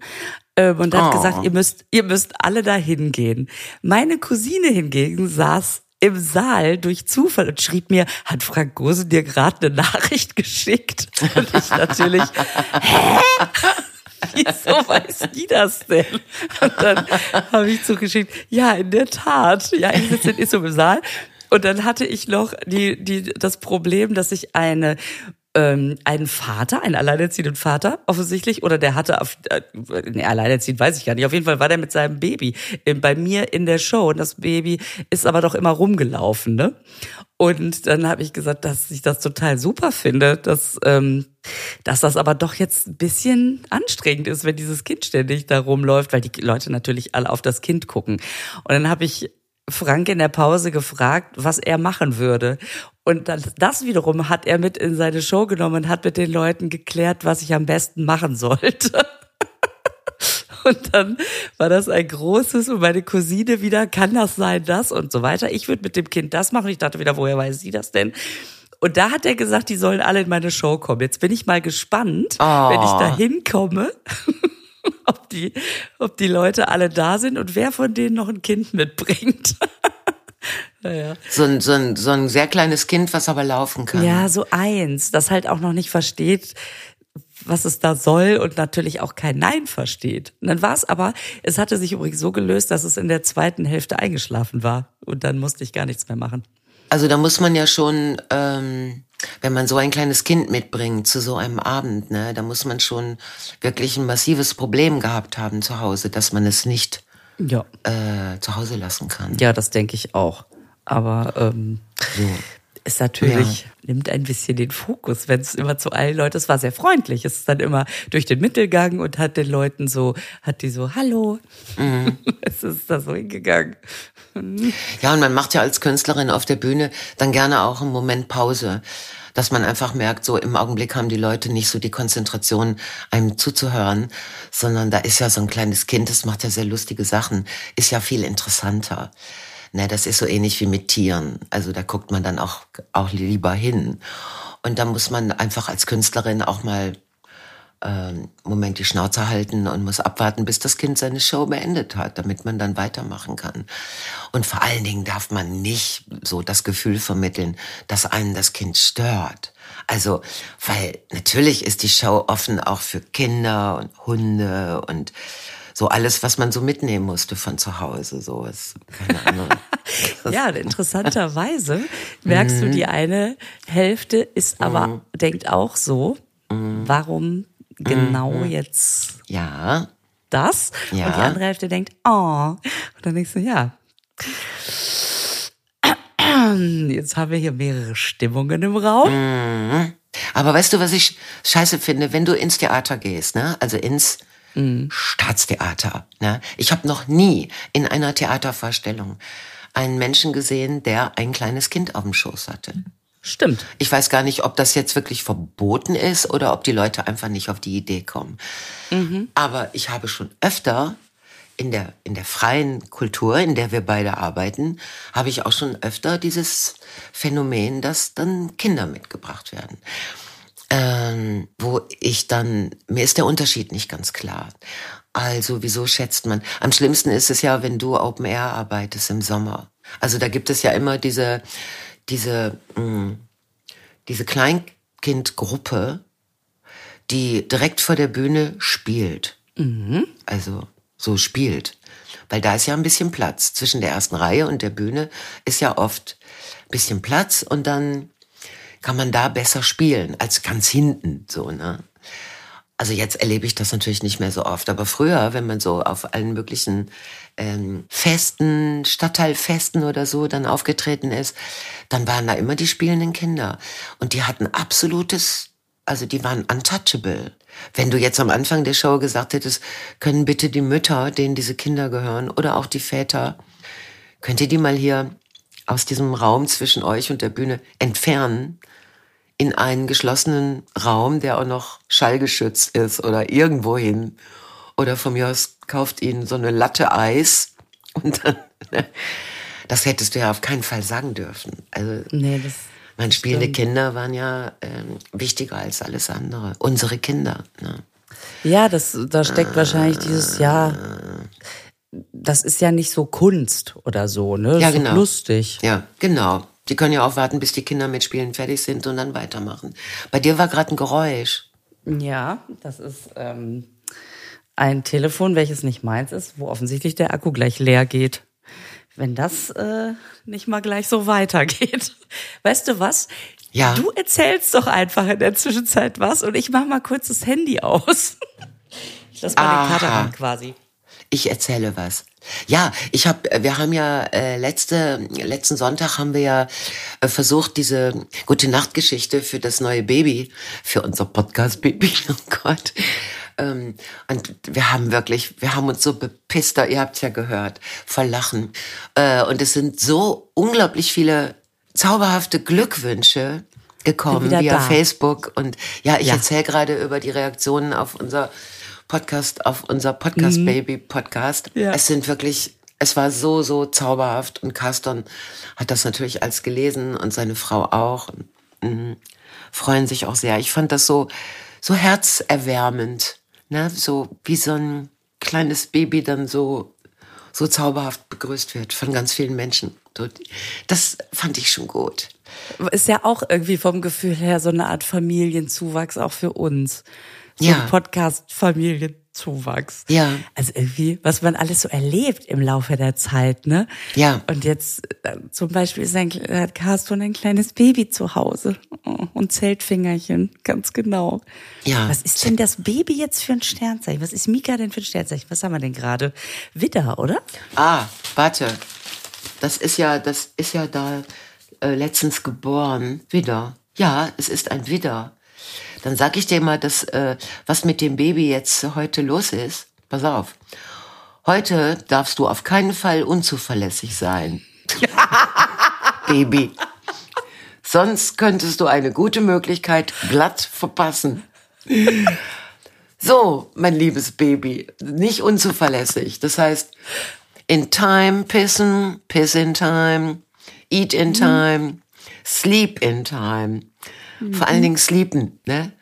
ähm, und hat oh. gesagt, ihr müsst, ihr müsst alle da hingehen. Meine Cousine hingegen saß im Saal durch Zufall und schrieb mir, hat Frank Gose dir gerade eine Nachricht geschickt? Und ich natürlich, hä? Wieso weiß die das denn? Und dann habe ich zugeschickt, ja, in der Tat. Ja, ich sitze in Issum im Saal. Und dann hatte ich noch die, die, das Problem, dass ich eine ähm, einen Vater, einen alleinerziehenden Vater offensichtlich, oder der hatte auf, äh, nee, alleinerziehend weiß ich gar nicht. Auf jeden Fall war der mit seinem Baby äh, bei mir in der Show und das Baby ist aber doch immer rumgelaufen, ne? Und dann habe ich gesagt, dass ich das total super finde, dass, ähm, dass das aber doch jetzt ein bisschen anstrengend ist, wenn dieses Kind ständig da rumläuft, weil die Leute natürlich alle auf das Kind gucken. Und dann habe ich Frank in der Pause gefragt, was er machen würde. Und das, das wiederum hat er mit in seine Show genommen und hat mit den Leuten geklärt, was ich am besten machen sollte. Und dann war das ein großes und meine Cousine wieder, kann das sein, das und so weiter. Ich würde mit dem Kind das machen. Ich dachte wieder, woher weiß sie das denn? Und da hat er gesagt, die sollen alle in meine Show kommen. Jetzt bin ich mal gespannt, oh. wenn ich da hinkomme, ob die, ob die Leute alle da sind und wer von denen noch ein Kind mitbringt. naja. so, ein, so, ein, so ein sehr kleines Kind, was aber laufen kann. Ja, so eins, das halt auch noch nicht versteht, was es da soll und natürlich auch kein Nein versteht. Und dann war es aber, es hatte sich übrigens so gelöst, dass es in der zweiten Hälfte eingeschlafen war. Und dann musste ich gar nichts mehr machen. Also da muss man ja schon, ähm, wenn man so ein kleines Kind mitbringt zu so einem Abend, ne, da muss man schon wirklich ein massives Problem gehabt haben zu Hause, dass man es nicht ja. äh, zu Hause lassen kann. Ja, das denke ich auch. Aber ähm, so ist natürlich, ja. nimmt ein bisschen den Fokus, wenn es immer zu allen Leuten, es war sehr freundlich, es ist dann immer durch den Mittelgang und hat den Leuten so, hat die so, hallo, mhm. es ist da so hingegangen. Ja, und man macht ja als Künstlerin auf der Bühne dann gerne auch einen Moment Pause dass man einfach merkt, so im Augenblick haben die Leute nicht so die Konzentration, einem zuzuhören, sondern da ist ja so ein kleines Kind, das macht ja sehr lustige Sachen, ist ja viel interessanter. Ne, das ist so ähnlich wie mit Tieren. Also da guckt man dann auch, auch lieber hin. Und da muss man einfach als Künstlerin auch mal äh, Moment die Schnauze halten und muss abwarten, bis das Kind seine Show beendet hat, damit man dann weitermachen kann. Und vor allen Dingen darf man nicht so das Gefühl vermitteln, dass einen das Kind stört. Also, weil natürlich ist die Show offen auch für Kinder und Hunde und so alles, was man so mitnehmen musste von zu Hause. So ist, keine Ahnung. ja, interessanterweise merkst du, die mhm. eine Hälfte ist aber, mhm. denkt auch so, mhm. warum genau jetzt ja. das? Ja. Und die andere Hälfte denkt, oh. Und dann denkst du, ja. Jetzt haben wir hier mehrere Stimmungen im Raum. Aber weißt du, was ich scheiße finde, wenn du ins Theater gehst, ne? Also ins mhm. Staatstheater. Ne? Ich habe noch nie in einer Theatervorstellung einen Menschen gesehen, der ein kleines Kind auf dem Schoß hatte. Stimmt. Ich weiß gar nicht, ob das jetzt wirklich verboten ist oder ob die Leute einfach nicht auf die Idee kommen. Mhm. Aber ich habe schon öfter in der, in der freien Kultur, in der wir beide arbeiten, habe ich auch schon öfter dieses Phänomen, dass dann Kinder mitgebracht werden ähm, wo ich dann, mir ist der Unterschied nicht ganz klar. Also wieso schätzt man? Am schlimmsten ist es ja, wenn du Open Air arbeitest im Sommer. Also da gibt es ja immer diese, diese, mh, mm, diese Kleinkindgruppe, die direkt vor der Bühne spielt. Mhm. Also so spielt. Weil da ist ja ein bisschen Platz. Zwischen der ersten Reihe und der Bühne ist ja oft ein bisschen Platz und dann kann man da besser spielen als ganz hinten, so, ne? Also jetzt erlebe ich das natürlich nicht mehr so oft, aber früher, wenn man so auf allen möglichen ähm, Festen, Stadtteilfesten oder so dann aufgetreten ist, dann waren da immer die spielenden Kinder und die hatten absolutes, also die waren untouchable. Wenn du jetzt am Anfang der Show gesagt hättest, können bitte die Mütter, denen diese Kinder gehören oder auch die Väter, könnt ihr die mal hier aus diesem Raum zwischen euch und der Bühne entfernen? in einen geschlossenen Raum, der auch noch schallgeschützt ist oder irgendwo hin. Oder von mir aus kauft ihnen so eine Latte Eis und dann, ne? das hättest du ja auf keinen Fall sagen dürfen. Also, nee, das meine spielende stimmt. Kinder waren ja ähm, wichtiger als alles andere. Unsere Kinder. Ne? Ja, das, da steckt äh, wahrscheinlich dieses Jahr. Das ist ja nicht so Kunst oder so, ne? Das ja, genau. lustig. Ja, genau. Die können ja auch warten, bis die Kinder mit Spielen fertig sind und dann weitermachen. Bei dir war gerade ein Geräusch. Ja, das ist ähm, ein Telefon, welches nicht meins ist, wo offensichtlich der Akku gleich leer geht. Wenn das äh, nicht mal gleich so weitergeht. Weißt du was? Ja. Du erzählst doch einfach in der Zwischenzeit was und ich mach mal kurz das Handy aus. Ich lass mal den Aha. Kater ran quasi. Ich erzähle was. Ja, ich habe, wir haben ja äh, letzte letzten Sonntag haben wir ja äh, versucht diese gute Nachtgeschichte für das neue Baby, für unser Podcast Baby. Oh Gott. Ähm, und wir haben wirklich, wir haben uns so bepisst, ihr habt's ja gehört, vor Lachen. Äh, und es sind so unglaublich viele zauberhafte Glückwünsche gekommen via da. Facebook. Und ja, ich Ja. erzähle gerade über die Reaktionen auf unser Podcast, auf unser Podcast Baby Podcast. Ja. Es sind wirklich, es war so, so zauberhaft und Carsten hat das natürlich als gelesen und seine Frau auch. Mhm. Freuen sich auch sehr. Ich fand das so, so herzerwärmend, ne? So wie so ein kleines Baby dann so, so zauberhaft begrüßt wird von ganz vielen Menschen. Das fand ich schon gut. Ist ja auch irgendwie vom Gefühl her so eine Art Familienzuwachs auch für uns. So Ja. Podcast-Familienzuwachs. Ja. Also irgendwie, was man alles so erlebt im Laufe der Zeit, ne? Ja. Und jetzt äh, zum Beispiel ist ein, hat Carsten ein kleines Baby zu Hause Oh, und Zeltfingerchen, ganz genau. Ja. Was ist denn das Baby jetzt für ein Sternzeichen? Was ist Mika denn für ein Sternzeichen? Was haben wir denn gerade? Widder, oder? Ah, warte. Das ist ja, das ist ja da äh, letztens geboren. Widder. Ja, es ist ein Widder. Dann sag ich dir mal, dass, äh, was mit dem Baby jetzt heute los ist. Pass auf. Heute darfst du auf keinen Fall unzuverlässig sein. Baby. Sonst könntest du eine gute Möglichkeit glatt verpassen. So, mein liebes Baby, nicht unzuverlässig. Das heißt, in time pissen, piss in time, eat in time, sleep in time. Vor allen Dingen sleepen, ne?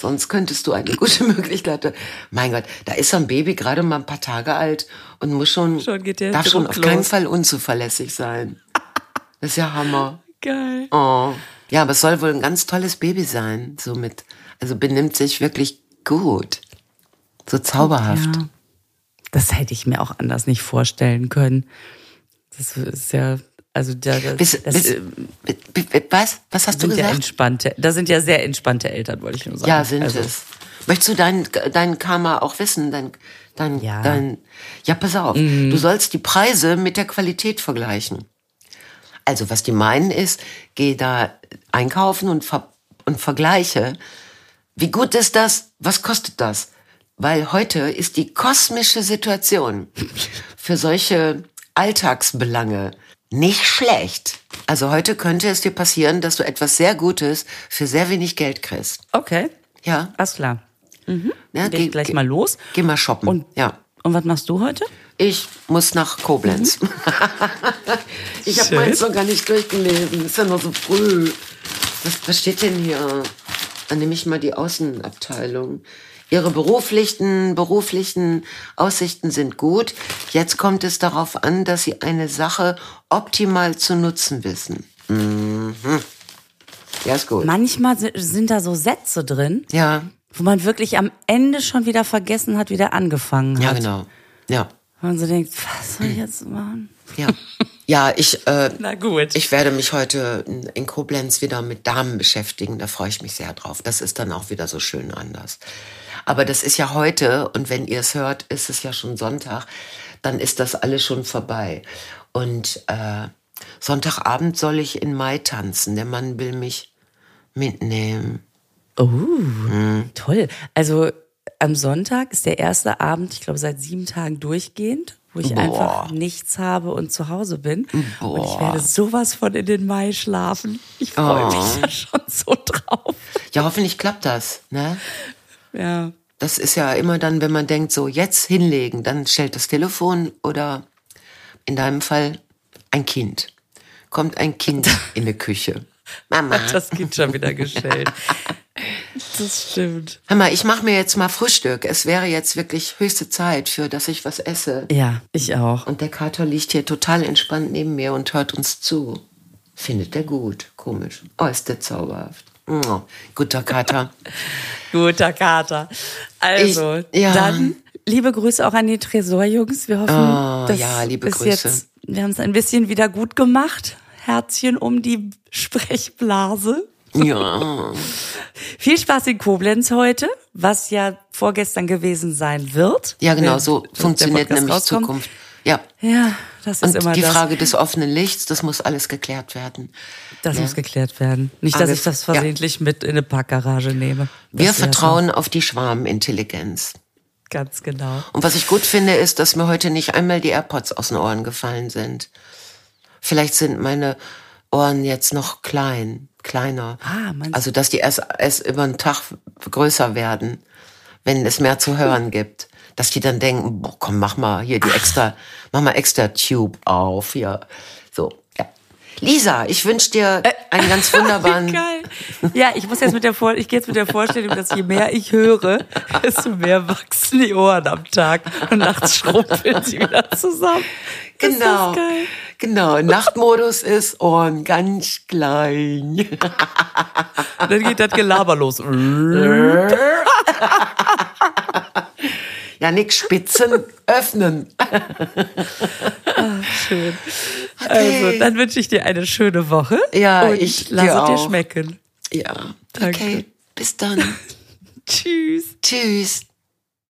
Sonst könntest du eine gute Möglichkeit. Mein Gott, da ist so ein Baby gerade mal ein paar Tage alt und muss schon, Schon darf schon auf keinen los. Fall unzuverlässig sein. Das ist ja Hammer. Geil. Oh. Ja, aber es soll wohl ein ganz tolles Baby sein, somit. Also benimmt sich wirklich gut. So zauberhaft. Ja. Das hätte ich mir auch anders nicht vorstellen können. Das ist ja, also da, das, Bis, das bis, äh, was? Was hast du sind ja gesagt? entspannte, da sind ja sehr entspannte Eltern, wollte ich nur sagen. Ja, sind also, es. Möchtest du dein, dein Karma auch wissen? Dein, dein, Ja. Mhm. dein, ja, pass auf. Du sollst die Preise mit der Qualität vergleichen. Also, was die meinen ist, geh da einkaufen und, ver und vergleiche. Wie gut ist das? Was kostet das? Weil heute ist die kosmische Situation für solche Alltagsbelange nicht schlecht. Also heute könnte es dir passieren, dass du etwas sehr Gutes für sehr wenig Geld kriegst. Okay, Ja. alles klar. ja Geh ich gleich mal los. Geh mal shoppen. Und, ja. und was machst du heute? Ich muss nach Koblenz. ich habe meins noch gar nicht durchgelesen. Ist ja noch so früh. Was, was steht denn hier? Dann nehme ich mal die Außenabteilung. Ihre beruflichen, beruflichen Aussichten sind gut. Jetzt kommt es darauf an, dass Sie eine Sache optimal zu nutzen wissen. Mhm. Ja, ist gut. Manchmal si- sind da so Sätze drin, Ja, wo man wirklich am Ende schon wieder vergessen hat, wie der angefangen hat. ja, genau. Ja, Und man so denkt, was soll ich jetzt machen? ja. Ja, ich, äh, Na gut. Ich werde mich heute in- Koblenz wieder mit Damen beschäftigen. Da freue ich mich sehr drauf. Das ist dann auch wieder so schön anders. Aber das ist ja heute und wenn ihr es hört, ist es ja schon Sonntag. Dann ist das alles schon vorbei. Und äh, Sonntagabend soll ich in Mai tanzen. Der Mann will mich mitnehmen. Oh, Mhm. toll. Also am Sonntag ist der erste Abend, ich glaube seit sieben Tagen durchgehend, wo ich Boah. einfach nichts habe und zu Hause bin. Und ich Boah. werde sowas von in den Mai schlafen. Ich freue Oh. mich da schon so drauf. Ja, hoffentlich klappt das. Ne? Ja. Das ist ja immer dann, wenn man denkt, so jetzt hinlegen, dann stellt das Telefon oder in deinem Fall ein Kind. Kommt ein Kind in die Küche. Mama. Das geht schon wieder gestellt. Das stimmt. Hör mal, ich mache mir jetzt mal Frühstück. Es wäre jetzt wirklich höchste Zeit, für dass ich was esse. Ja, ich auch. Und der Kater liegt hier total entspannt neben mir und hört uns zu. Findet er gut. Komisch. Oh, ist der zauberhaft. Oh, guter Kater. Guter Kater. Also, Ich- ja. dann liebe Grüße auch an die Tresorjungs. Wir hoffen, Oh, dass ja, liebe Grüße. jetzt, wir haben es ein bisschen wieder gut gemacht. Herzchen um die Sprechblase. Ja. Viel Spaß in Koblenz heute, was ja vorgestern gewesen sein wird. Ja, genau, so funktioniert nämlich rauskommt. Zukunft. Ja. Ja, das ist Und immer die das. Frage des offenen Lichts, das muss alles geklärt werden. Das muss geklärt werden. Nicht, dass Alles- ich das ja. versehentlich mit in eine Parkgarage nehme. Wir Das vertrauen auf die Schwarmintelligenz. Ganz genau. Und was ich gut finde, ist, dass mir heute nicht einmal die AirPods aus den Ohren gefallen sind. Vielleicht sind meine Ohren jetzt noch klein, kleiner. Ah, also, dass die erst, erst über den Tag größer werden, wenn es mehr zu hören gibt. Dass die dann denken, boah, komm, mach mal hier die extra, mach mal extra Tube auf, hier. Ja. Lisa, ich wünsche dir einen ganz wunderbaren, Geil. Ja, ich muss jetzt mit der Vor ich gehe jetzt mit der Vorstellung, dass je mehr ich höre, desto mehr wachsen die Ohren am Tag und nachts schrumpeln sie wieder zusammen. Genau. Das geil. Genau, Nachtmodus ist Ohren ganz klein. Und dann geht das Gelaber los. Ja, nix spitzen, öffnen. Schön. Also, dann wünsche ich dir eine schöne Woche. Ja, und ich lass dir es dir auch. schmecken. Ja, Danke. okay, bis dann. Tschüss. Tschüss.